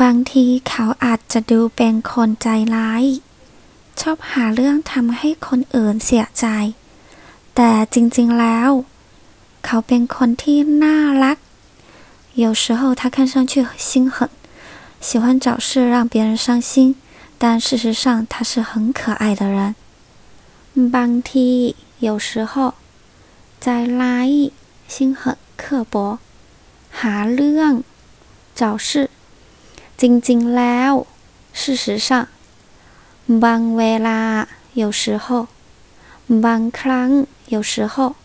บางทีเขาอาจจะดูเป็นคนใจร้าย ชอบหาเรื่องทำให้คนอื่นเสียใจ แต่จริงๆแล้ว เขาเป็นคนที่น่ารัก有时候他看上去心狠，喜欢找事让别人伤心，但事实上他是很可爱的人。บางที有时候ใจร้าย心狠刻薄หาเรื่อง找事 静静 love，事实上，唔扮啦，有时候唔扮有时候。